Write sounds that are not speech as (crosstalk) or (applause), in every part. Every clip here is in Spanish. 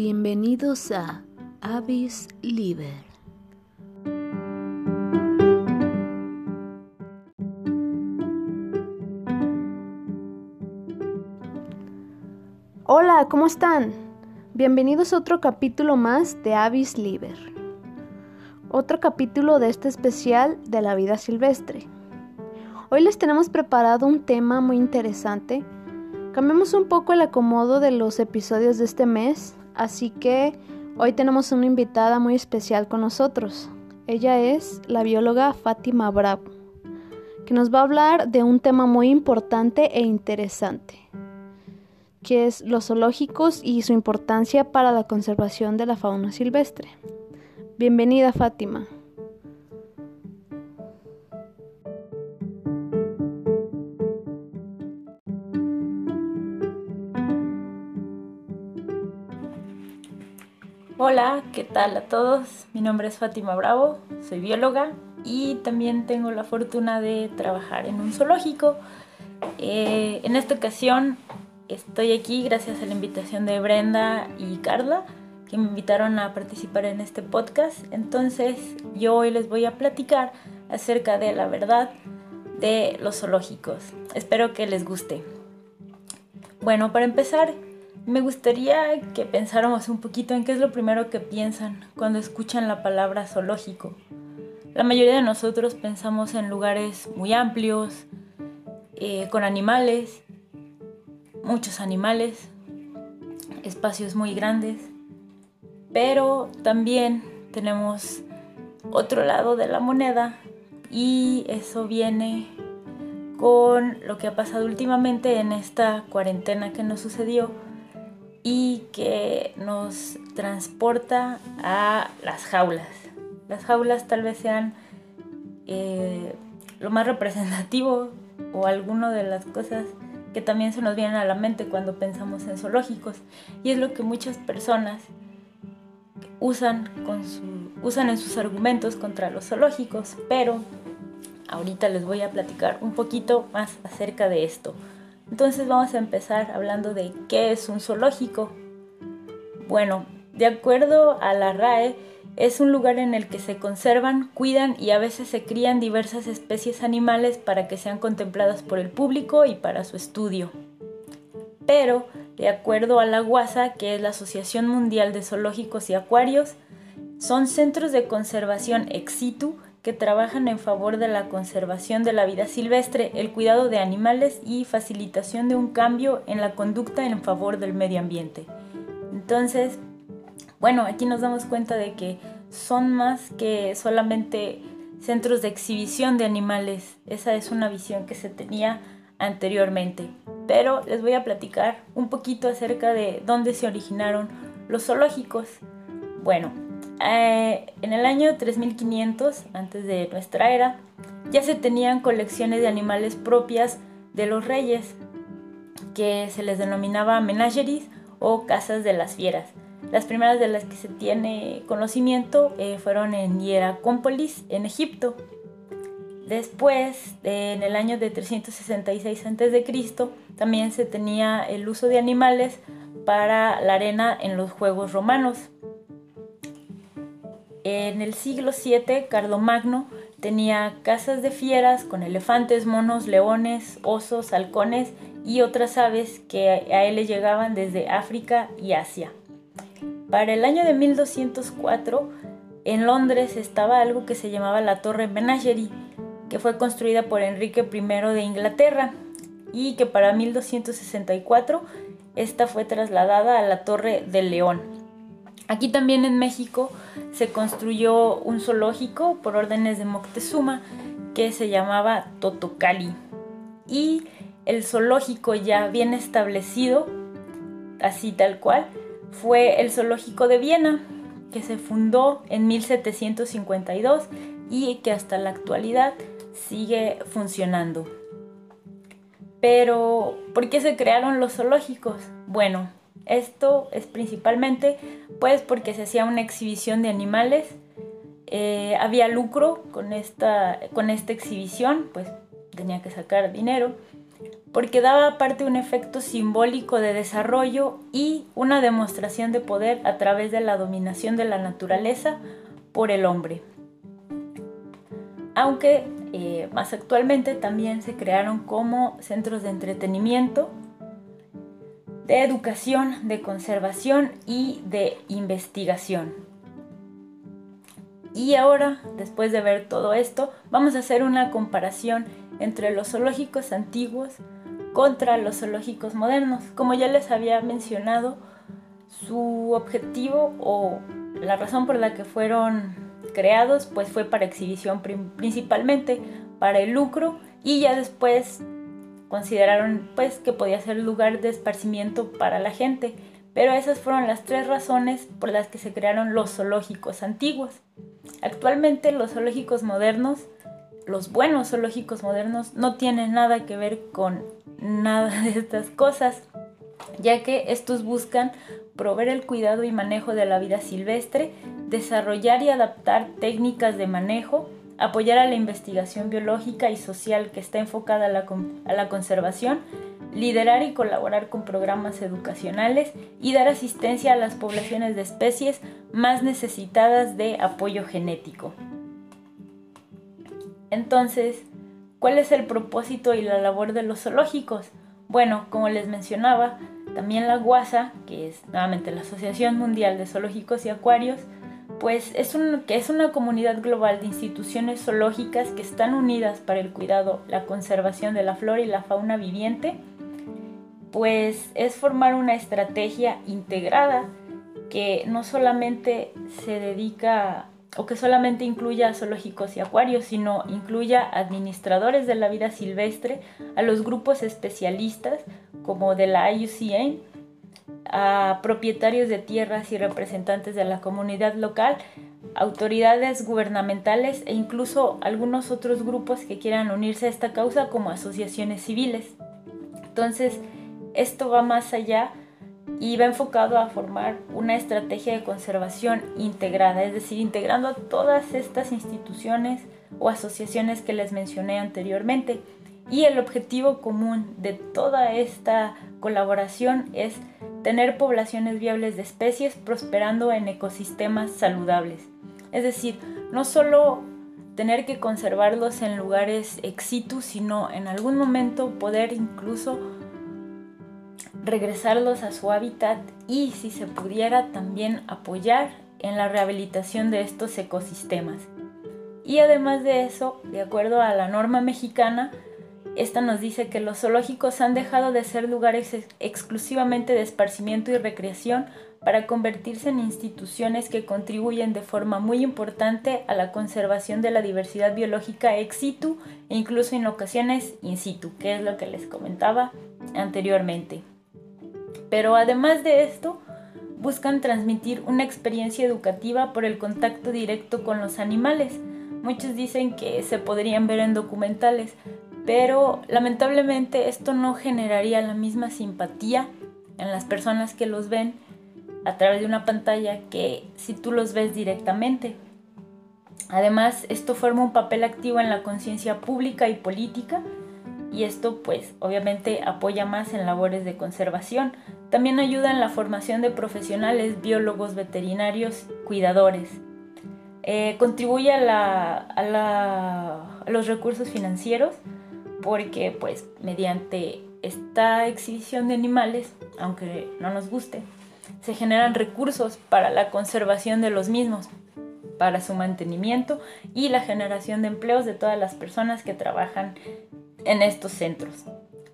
Bienvenidos a Avis Liber. Hola, ¿cómo están? Bienvenidos a otro capítulo más de Avis Liber. Otro capítulo de este especial de la vida silvestre. Hoy les tenemos preparado un tema muy interesante. Cambiamos un poco el acomodo de los episodios de este mes, así que hoy tenemos una invitada muy especial con nosotros. Ella es la bióloga Fátima Bravo, que nos va a hablar de un tema muy importante e interesante que es los zoológicos y su importancia para la conservación de la fauna silvestre. Bienvenida Fátima. Hola, ¿qué tal a todos? Mi nombre es Fátima Bravo, soy bióloga y también tengo la fortuna de trabajar en un zoológico. Eh, en esta ocasión Estoy aquí gracias a la invitación de Brenda y Carla, que me invitaron a participar en este podcast. Entonces, yo hoy les voy a platicar acerca de la verdad de los zoológicos. Espero que les guste. Bueno, para empezar, me gustaría que pensáramos un poquito en qué es lo primero que piensan cuando escuchan la palabra zoológico. La mayoría de nosotros pensamos en lugares muy amplios, eh, con animales, muchos animales, espacios muy grandes, pero también tenemos otro lado de la moneda y eso viene con lo que ha pasado últimamente en esta cuarentena que nos sucedió y que nos transporta a las jaulas. Las jaulas tal vez sean eh, lo más representativo o alguno de las cosas que también se nos vienen a la mente cuando pensamos en zoológicos. Y es lo que muchas personas usan, usan en sus argumentos contra los zoológicos. Pero ahorita les voy a platicar un poquito más acerca de esto. Entonces vamos a empezar hablando de qué es un zoológico. Bueno, de acuerdo a la RAE, es un lugar en el que se conservan, cuidan y a veces se crían diversas especies animales para que sean contempladas por el público y para su estudio. Pero, de acuerdo a la GUASA, que es la Asociación Mundial de Zoológicos y Acuarios, son centros de conservación ex situ que trabajan en favor de la conservación de la vida silvestre, el cuidado de animales y facilitación de un cambio en la conducta en favor del medio ambiente. Entonces, bueno, aquí nos damos cuenta de que son más que solamente centros de exhibición de animales. Esa es una visión que se tenía anteriormente. Pero les voy a platicar un poquito acerca de dónde se originaron los zoológicos. Bueno, eh, en el año 3500 antes de nuestra era ya se tenían colecciones de animales propias de los reyes que se les denominaba menageries o casas de las fieras. Las primeras de las que se tiene conocimiento eh, fueron en Hieracómpolis, en Egipto. Después, en el año de 366 a.C., también se tenía el uso de animales para la arena en los Juegos Romanos. En el siglo VII, Carlomagno tenía casas de fieras con elefantes, monos, leones, osos, halcones y otras aves que a él le llegaban desde África y Asia. Para el año de 1204, en Londres estaba algo que se llamaba la Torre Menagerie, que fue construida por Enrique I de Inglaterra y que para 1264 esta fue trasladada a la Torre del León. Aquí también en México se construyó un zoológico por órdenes de Moctezuma que se llamaba Totocali. Y el zoológico ya bien establecido, así tal cual, fue el Zoológico de Viena, que se fundó en 1752 y que hasta la actualidad sigue funcionando. Pero, ¿por qué se crearon los zoológicos? Bueno, esto es principalmente pues porque se hacía una exhibición de animales, eh, había lucro con esta, con esta exhibición, pues tenía que sacar dinero porque daba aparte un efecto simbólico de desarrollo y una demostración de poder a través de la dominación de la naturaleza por el hombre. Aunque eh, más actualmente también se crearon como centros de entretenimiento, de educación, de conservación y de investigación. Y ahora, después de ver todo esto, vamos a hacer una comparación entre los zoológicos antiguos contra los zoológicos modernos. Como ya les había mencionado, su objetivo o la razón por la que fueron creados pues fue para exhibición principalmente, para el lucro y ya después consideraron pues que podía ser lugar de esparcimiento para la gente. Pero esas fueron las tres razones por las que se crearon los zoológicos antiguos. Actualmente los zoológicos modernos, los buenos zoológicos modernos, no tienen nada que ver con nada de estas cosas, ya que estos buscan proveer el cuidado y manejo de la vida silvestre, desarrollar y adaptar técnicas de manejo, apoyar a la investigación biológica y social que está enfocada a la, a la, conservación, liderar y colaborar con programas educacionales y dar asistencia a las poblaciones de especies más necesitadas de apoyo genético. Entonces, ¿cuál es el propósito y la labor de los zoológicos? Bueno, como les mencionaba, también la GUASA, que es nuevamente la Asociación Mundial de Zoológicos y Acuarios, pues es, que es una comunidad global de instituciones zoológicas que están unidas para el cuidado, la conservación de la flora y la fauna viviente, pues es formar una estrategia integrada que no solamente se dedica o que solamente incluya zoológicos y acuarios, sino incluya administradores de la vida silvestre, a los grupos especialistas como de la IUCN, a propietarios de tierras y representantes de la comunidad local, autoridades gubernamentales e incluso algunos otros grupos que quieran unirse a esta causa como asociaciones civiles. Entonces, esto va más allá y va enfocado a formar una estrategia de conservación integrada, es decir, integrando todas estas instituciones o asociaciones que les mencioné anteriormente. Y el objetivo común de toda esta colaboración es tener poblaciones viables de especies prosperando en ecosistemas saludables. Es decir, no solo tener que conservarlos en lugares ex situ, sino en algún momento poder incluso regresarlos a su hábitat y si se pudiera también apoyar en la rehabilitación de estos ecosistemas. Y además de eso, de acuerdo a la norma mexicana, esta nos dice que los zoológicos han dejado de ser lugares exclusivamente de esparcimiento y recreación para convertirse en instituciones que contribuyen de forma muy importante a la conservación de la diversidad biológica ex situ e incluso en ocasiones in situ, que es lo que les comentaba anteriormente. Pero además de esto, buscan transmitir una experiencia educativa por el contacto directo con los animales. Muchos dicen que se podrían ver en documentales, pero lamentablemente esto no generaría la misma simpatía en las personas que los ven a través de una pantalla que si tú los ves directamente. Además, esto forma un papel activo en la conciencia pública y política y esto pues obviamente apoya más en labores de conservación. También ayuda en la formación de profesionales, biólogos, veterinarios, cuidadores. Eh, contribuye a, a los recursos financieros porque pues mediante esta exhibición de animales, aunque no nos guste, se generan recursos para la conservación de los mismos, para su mantenimiento y la generación de empleos de todas las personas que trabajan en estos centros.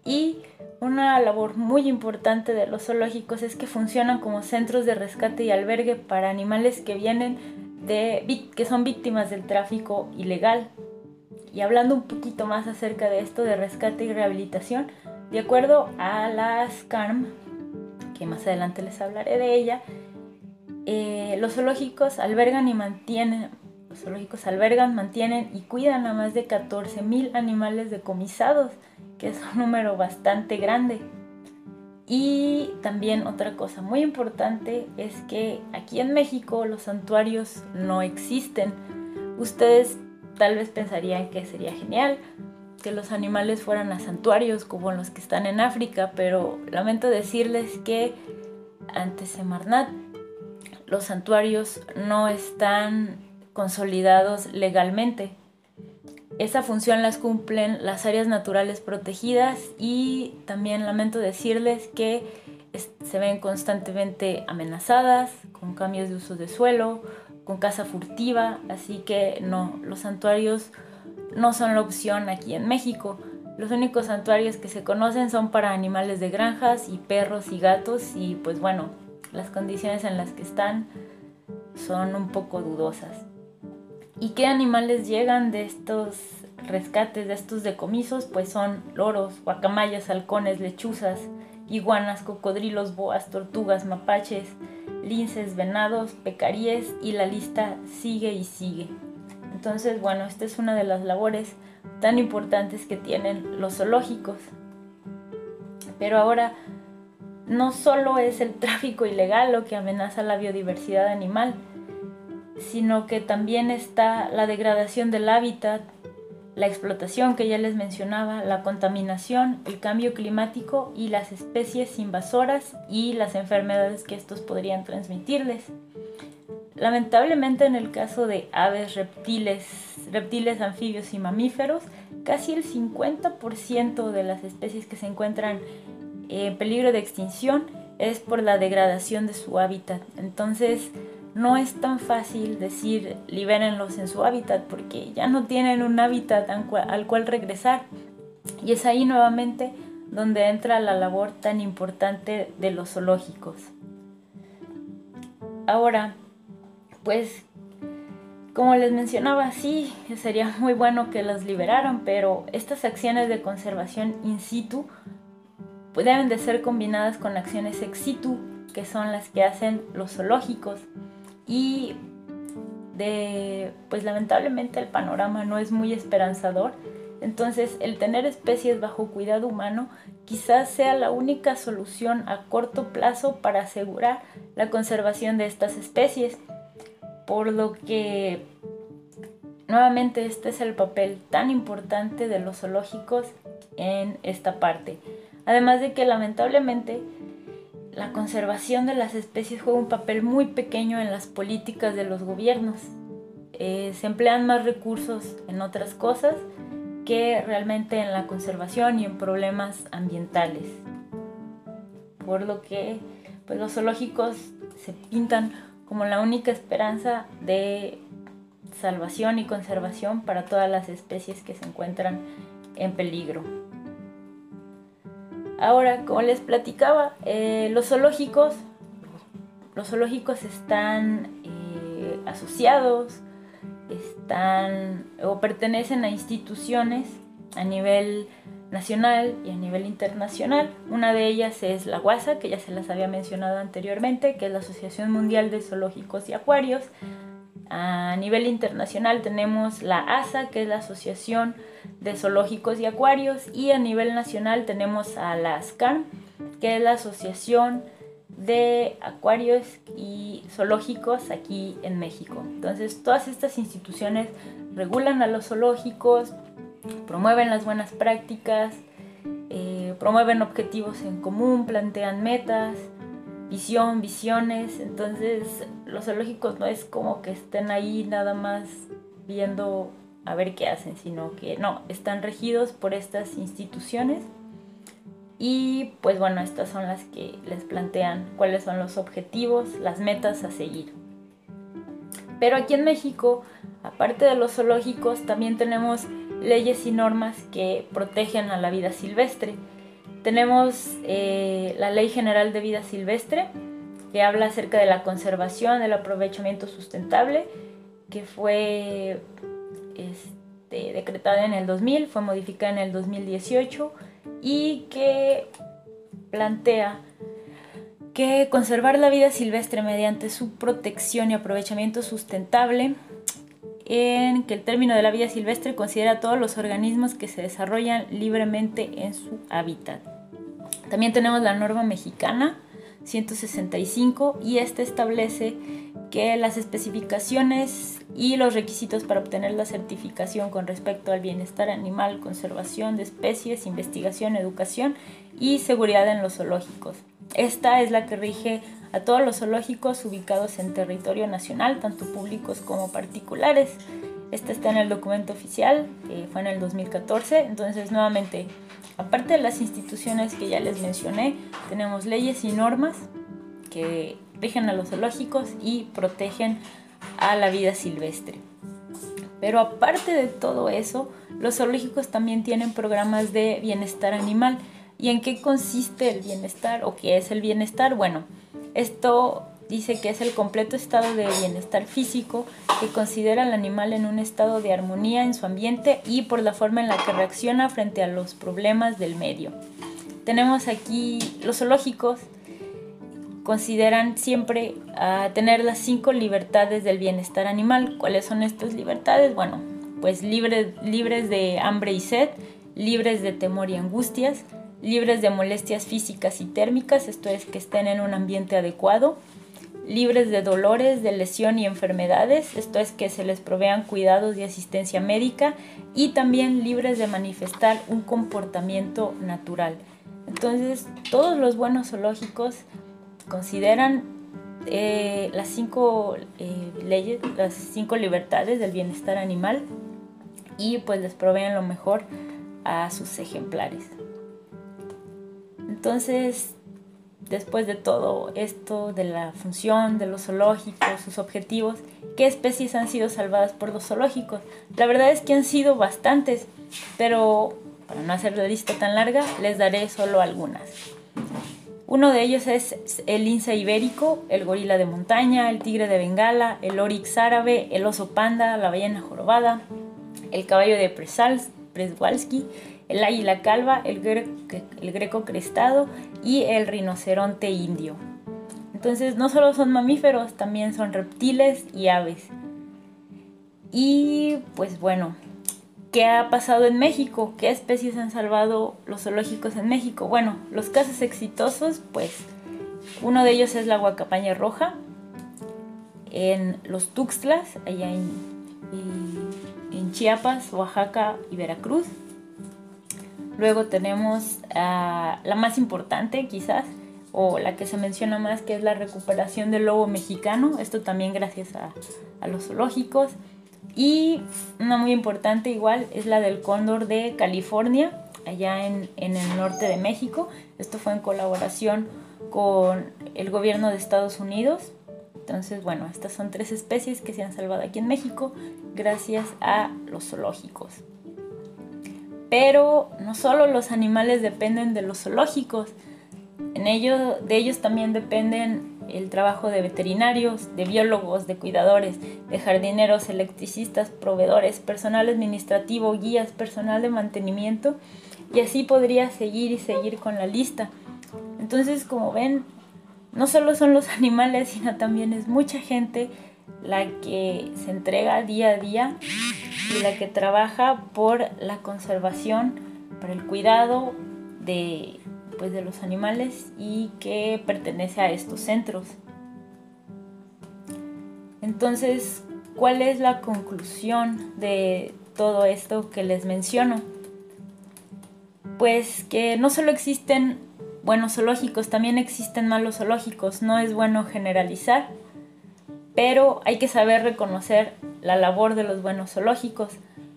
Y una labor muy importante de los zoológicos es que funcionan como centros de rescate y albergue para animales que vienen de que son víctimas del tráfico ilegal y hablando un poquito más acerca de esto de rescate y rehabilitación, de acuerdo a las CARM, que más adelante les hablaré de ella, eh, los zoológicos albergan y mantienen, los zoológicos albergan, mantienen y cuidan a más de 14.000 animales decomisados, que es un número bastante grande. Y también otra cosa muy importante es que aquí en México los santuarios no existen. Ustedes tal vez pensarían que sería genial que los animales fueran a santuarios como los que están en África, pero lamento decirles que ante Semarnat los santuarios no están consolidados legalmente. Esa función las cumplen las áreas naturales protegidas y también lamento decirles que se ven constantemente amenazadas con cambios de uso de suelo, con caza furtiva, así que no, los santuarios no son la opción aquí en México. Los únicos santuarios que se conocen son para animales de granjas y perros y gatos y pues bueno, las condiciones en las que están son un poco dudosas. ¿Y qué animales llegan de estos rescates, de estos decomisos? Pues son loros, guacamayas, halcones, lechuzas, iguanas, cocodrilos, boas, tortugas, mapaches, linces, venados, pecaríes y la lista sigue y sigue. Entonces, bueno, esta es una de las labores tan importantes que tienen los zoológicos. Pero ahora no solo es el tráfico ilegal lo que amenaza la biodiversidad animal, sino que también está la degradación del hábitat, la explotación que ya les mencionaba, la contaminación, el cambio climático y las especies invasoras y las enfermedades que estos podrían transmitirles. Lamentablemente en el caso de aves, reptiles, reptiles, anfibios y mamíferos, casi el 50% de las especies que se encuentran en peligro de extinción es por la degradación de su hábitat. Entonces, no es tan fácil decir libérenlos en su hábitat porque ya no tienen un hábitat al cual regresar. Y es ahí nuevamente donde entra la labor tan importante de los zoológicos. Ahora, pues como les mencionaba, sí, sería muy bueno que los liberaran, pero estas acciones de conservación in situ deben de ser combinadas con acciones ex situ, que son las que hacen los zoológicos y de pues lamentablemente el panorama no es muy esperanzador. Entonces, el tener especies bajo cuidado humano quizás sea la única solución a corto plazo para asegurar la conservación de estas especies. Por lo que nuevamente este es el papel tan importante de los zoológicos en esta parte. Además de que lamentablemente la conservación de las especies juega un papel muy pequeño en las políticas de los gobiernos. Eh, se emplean más recursos en otras cosas que realmente en la conservación y en problemas ambientales. Por lo que pues, los zoológicos se pintan como la única esperanza de salvación y conservación para todas las especies que se encuentran en peligro. Ahora, como les platicaba, eh, los zoológicos, los zoológicos están eh, asociados, están o pertenecen a instituciones a nivel nacional y a nivel internacional. Una de ellas es la WASA, que ya se las había mencionado anteriormente, que es la Asociación Mundial de Zoológicos y Acuarios. A nivel internacional tenemos la ASA, que es la Asociación de Zoológicos y Acuarios, y a nivel nacional tenemos a la ASCAN, que es la Asociación de Acuarios y Zoológicos aquí en México. Entonces, todas estas instituciones regulan a los zoológicos, promueven las buenas prácticas, eh, promueven objetivos en común, plantean metas, visión, visiones. Entonces, los zoológicos no es como que estén ahí nada más viendo a ver qué hacen, sino que no, están regidos por estas instituciones y pues bueno, estas son las que les plantean cuáles son los objetivos, las metas a seguir. Pero aquí en México, aparte de los zoológicos, también tenemos leyes y normas que protegen a la vida silvestre. Tenemos eh, la Ley General de Vida Silvestre, que habla acerca de la conservación, del aprovechamiento sustentable, que fue este, decretada en el 2000, fue modificada en el 2018 y que plantea que conservar la vida silvestre mediante su protección y aprovechamiento sustentable en que el término de la vida silvestre considera todos los organismos que se desarrollan libremente en su hábitat. También tenemos la norma mexicana 165 y este establece que las especificaciones y los requisitos para obtener la certificación con respecto al bienestar animal, conservación de especies, investigación, educación y seguridad en los zoológicos. Esta es la que rige a todos los zoológicos ubicados en territorio nacional, tanto públicos como particulares. Esta está en el documento oficial, fue en el 2014. Entonces, nuevamente, aparte de las instituciones que ya les mencioné, tenemos leyes y normas que rigen a los zoológicos y protegen a la vida silvestre. Pero aparte de todo eso, los zoológicos también tienen programas de bienestar animal. ¿Y en qué consiste el bienestar o qué es el bienestar? Bueno, esto dice que es el completo estado de bienestar físico que considera al animal en un estado de armonía en su ambiente y por la forma en la que reacciona frente a los problemas del medio. Tenemos aquí los zoológicos consideran siempre a tener las cinco libertades del bienestar animal. ¿Cuáles son estas libertades? Bueno, pues libres, libres de hambre y sed, libres de temor y angustias, libres de molestias físicas y térmicas, esto es que estén en un ambiente adecuado, libres de dolores, de lesión y enfermedades, esto es que se les provean cuidados y asistencia médica, y también libres de manifestar un comportamiento natural. Entonces, todos los buenos zoológicos consideran eh, las cinco eh, leyes, las cinco libertades del bienestar animal y pues les proveen lo mejor a sus ejemplares. Entonces, después de todo esto, de la función de los zoológicos, sus objetivos, ¿qué especies han sido salvadas por los zoológicos? La verdad es que han sido bastantes, pero para no hacer la lista tan larga, les daré solo algunas. Uno de ellos es el lince ibérico, el gorila de montaña, el tigre de Bengala, el oryx árabe, el oso panda, la ballena jorobada, el caballo de Przewalski, el águila calva, el, greco crestado y el rinoceronte indio. Entonces no solo son mamíferos, también son reptiles y aves. Y pues bueno, ¿qué ha pasado en México? ¿Qué especies han salvado los zoológicos en México? Bueno, los casos exitosos, pues uno de ellos es la guacapaña roja en los Tuxtlas, allá en Chiapas, Oaxaca y Veracruz. Luego tenemos la más importante quizás, o la que se menciona más, que es la recuperación del lobo mexicano. Esto también gracias a, los zoológicos. Y una muy importante igual es la del cóndor de California, allá en, en, el norte de México. Esto fue en colaboración con el gobierno de Estados Unidos. Entonces, bueno, estas son tres especies que se han salvado aquí en México gracias a los zoológicos. Pero no solo los animales dependen de los zoológicos, en ello, de ellos también dependen el trabajo de veterinarios, de biólogos, de cuidadores, de jardineros, electricistas, proveedores, personal administrativo, guías, personal de mantenimiento y así podría seguir y seguir con la lista. Entonces, como ven, no solo son los (laughs) animales, sino también es mucha gente la que se entrega día a día y la que trabaja por la conservación, por el cuidado de, pues, de los animales y que pertenece a estos centros. Entonces, ¿cuál es la conclusión de todo esto que les menciono? Pues que no solo existen buenos zoológicos, también existen malos zoológicos. No es bueno generalizar, pero hay que saber reconocer la labor de los buenos zoológicos.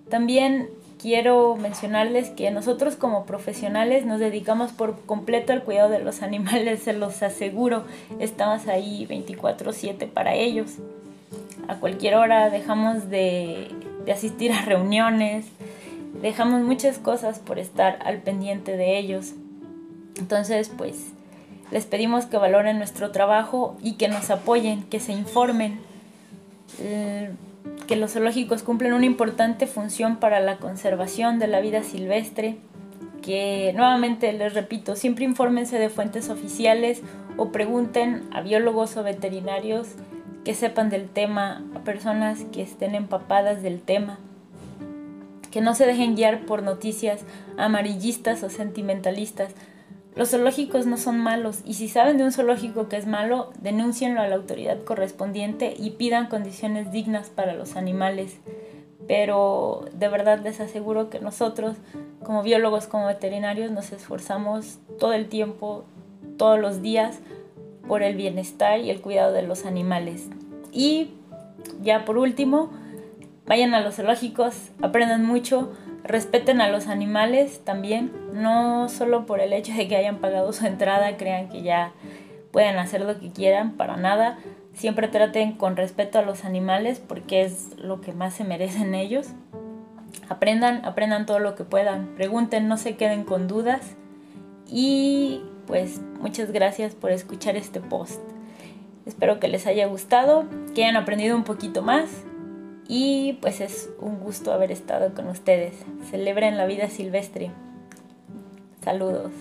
También quiero mencionarles que nosotros como profesionales nos dedicamos por completo al cuidado de los (laughs) animales, se los aseguro, estamos ahí 24/7 para ellos. A cualquier hora dejamos de, de asistir a reuniones, dejamos muchas cosas por estar al pendiente de ellos. Entonces, pues les pedimos que valoren nuestro trabajo y que nos apoyen, que se informen. Eh, que los zoológicos cumplen una importante función para la conservación de la vida silvestre, que nuevamente les repito, siempre infórmense de fuentes oficiales o pregunten a biólogos o veterinarios que sepan del tema, a personas que estén empapadas del tema, que no se dejen guiar por noticias amarillistas o sentimentalistas. Los zoológicos no son malos y si saben de un zoológico que es malo, denúncienlo a la autoridad correspondiente y pidan condiciones dignas para los animales. Pero de verdad les aseguro que nosotros, como biólogos, como veterinarios, nos esforzamos todo el tiempo, todos los días, por el bienestar y el cuidado de los animales. Y ya por último, vayan a los zoológicos, aprendan mucho, respeten a los animales también, no solo por el hecho de que hayan pagado su entrada, crean que ya pueden hacer lo que quieran, para nada. Siempre traten con respeto a los animales porque es lo que más se merecen ellos. Aprendan, aprendan todo lo que puedan, pregunten, no se queden con dudas. Y pues muchas gracias por escuchar este post. Espero que les haya gustado, que hayan aprendido un poquito más y pues es un gusto haber estado con ustedes. Celebren la vida silvestre. Saludos.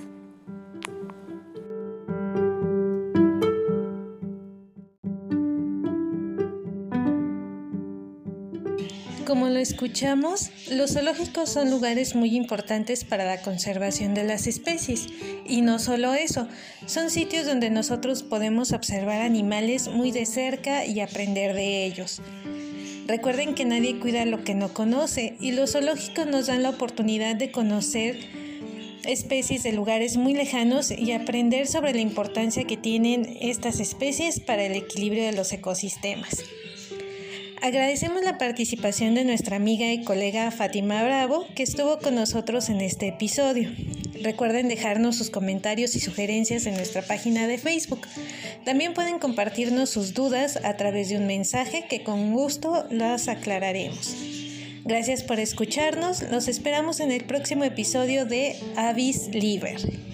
Como lo escuchamos, los zoológicos son lugares muy importantes para la conservación de las especies. Y no solo eso, son sitios donde nosotros podemos observar animales muy de cerca y aprender de ellos. Recuerden que nadie cuida lo que no conoce y los zoológicos nos dan la oportunidad de conocer especies de lugares muy lejanos y aprender sobre la importancia que tienen estas especies para el equilibrio de los ecosistemas. Agradecemos la participación de nuestra amiga y colega Fátima Bravo, que estuvo con nosotros en este episodio. Recuerden dejarnos sus comentarios y sugerencias en nuestra página de Facebook. También pueden compartirnos sus dudas a través de un mensaje que con gusto las aclararemos. Gracias por escucharnos. Los esperamos en el próximo episodio de Avis Liver.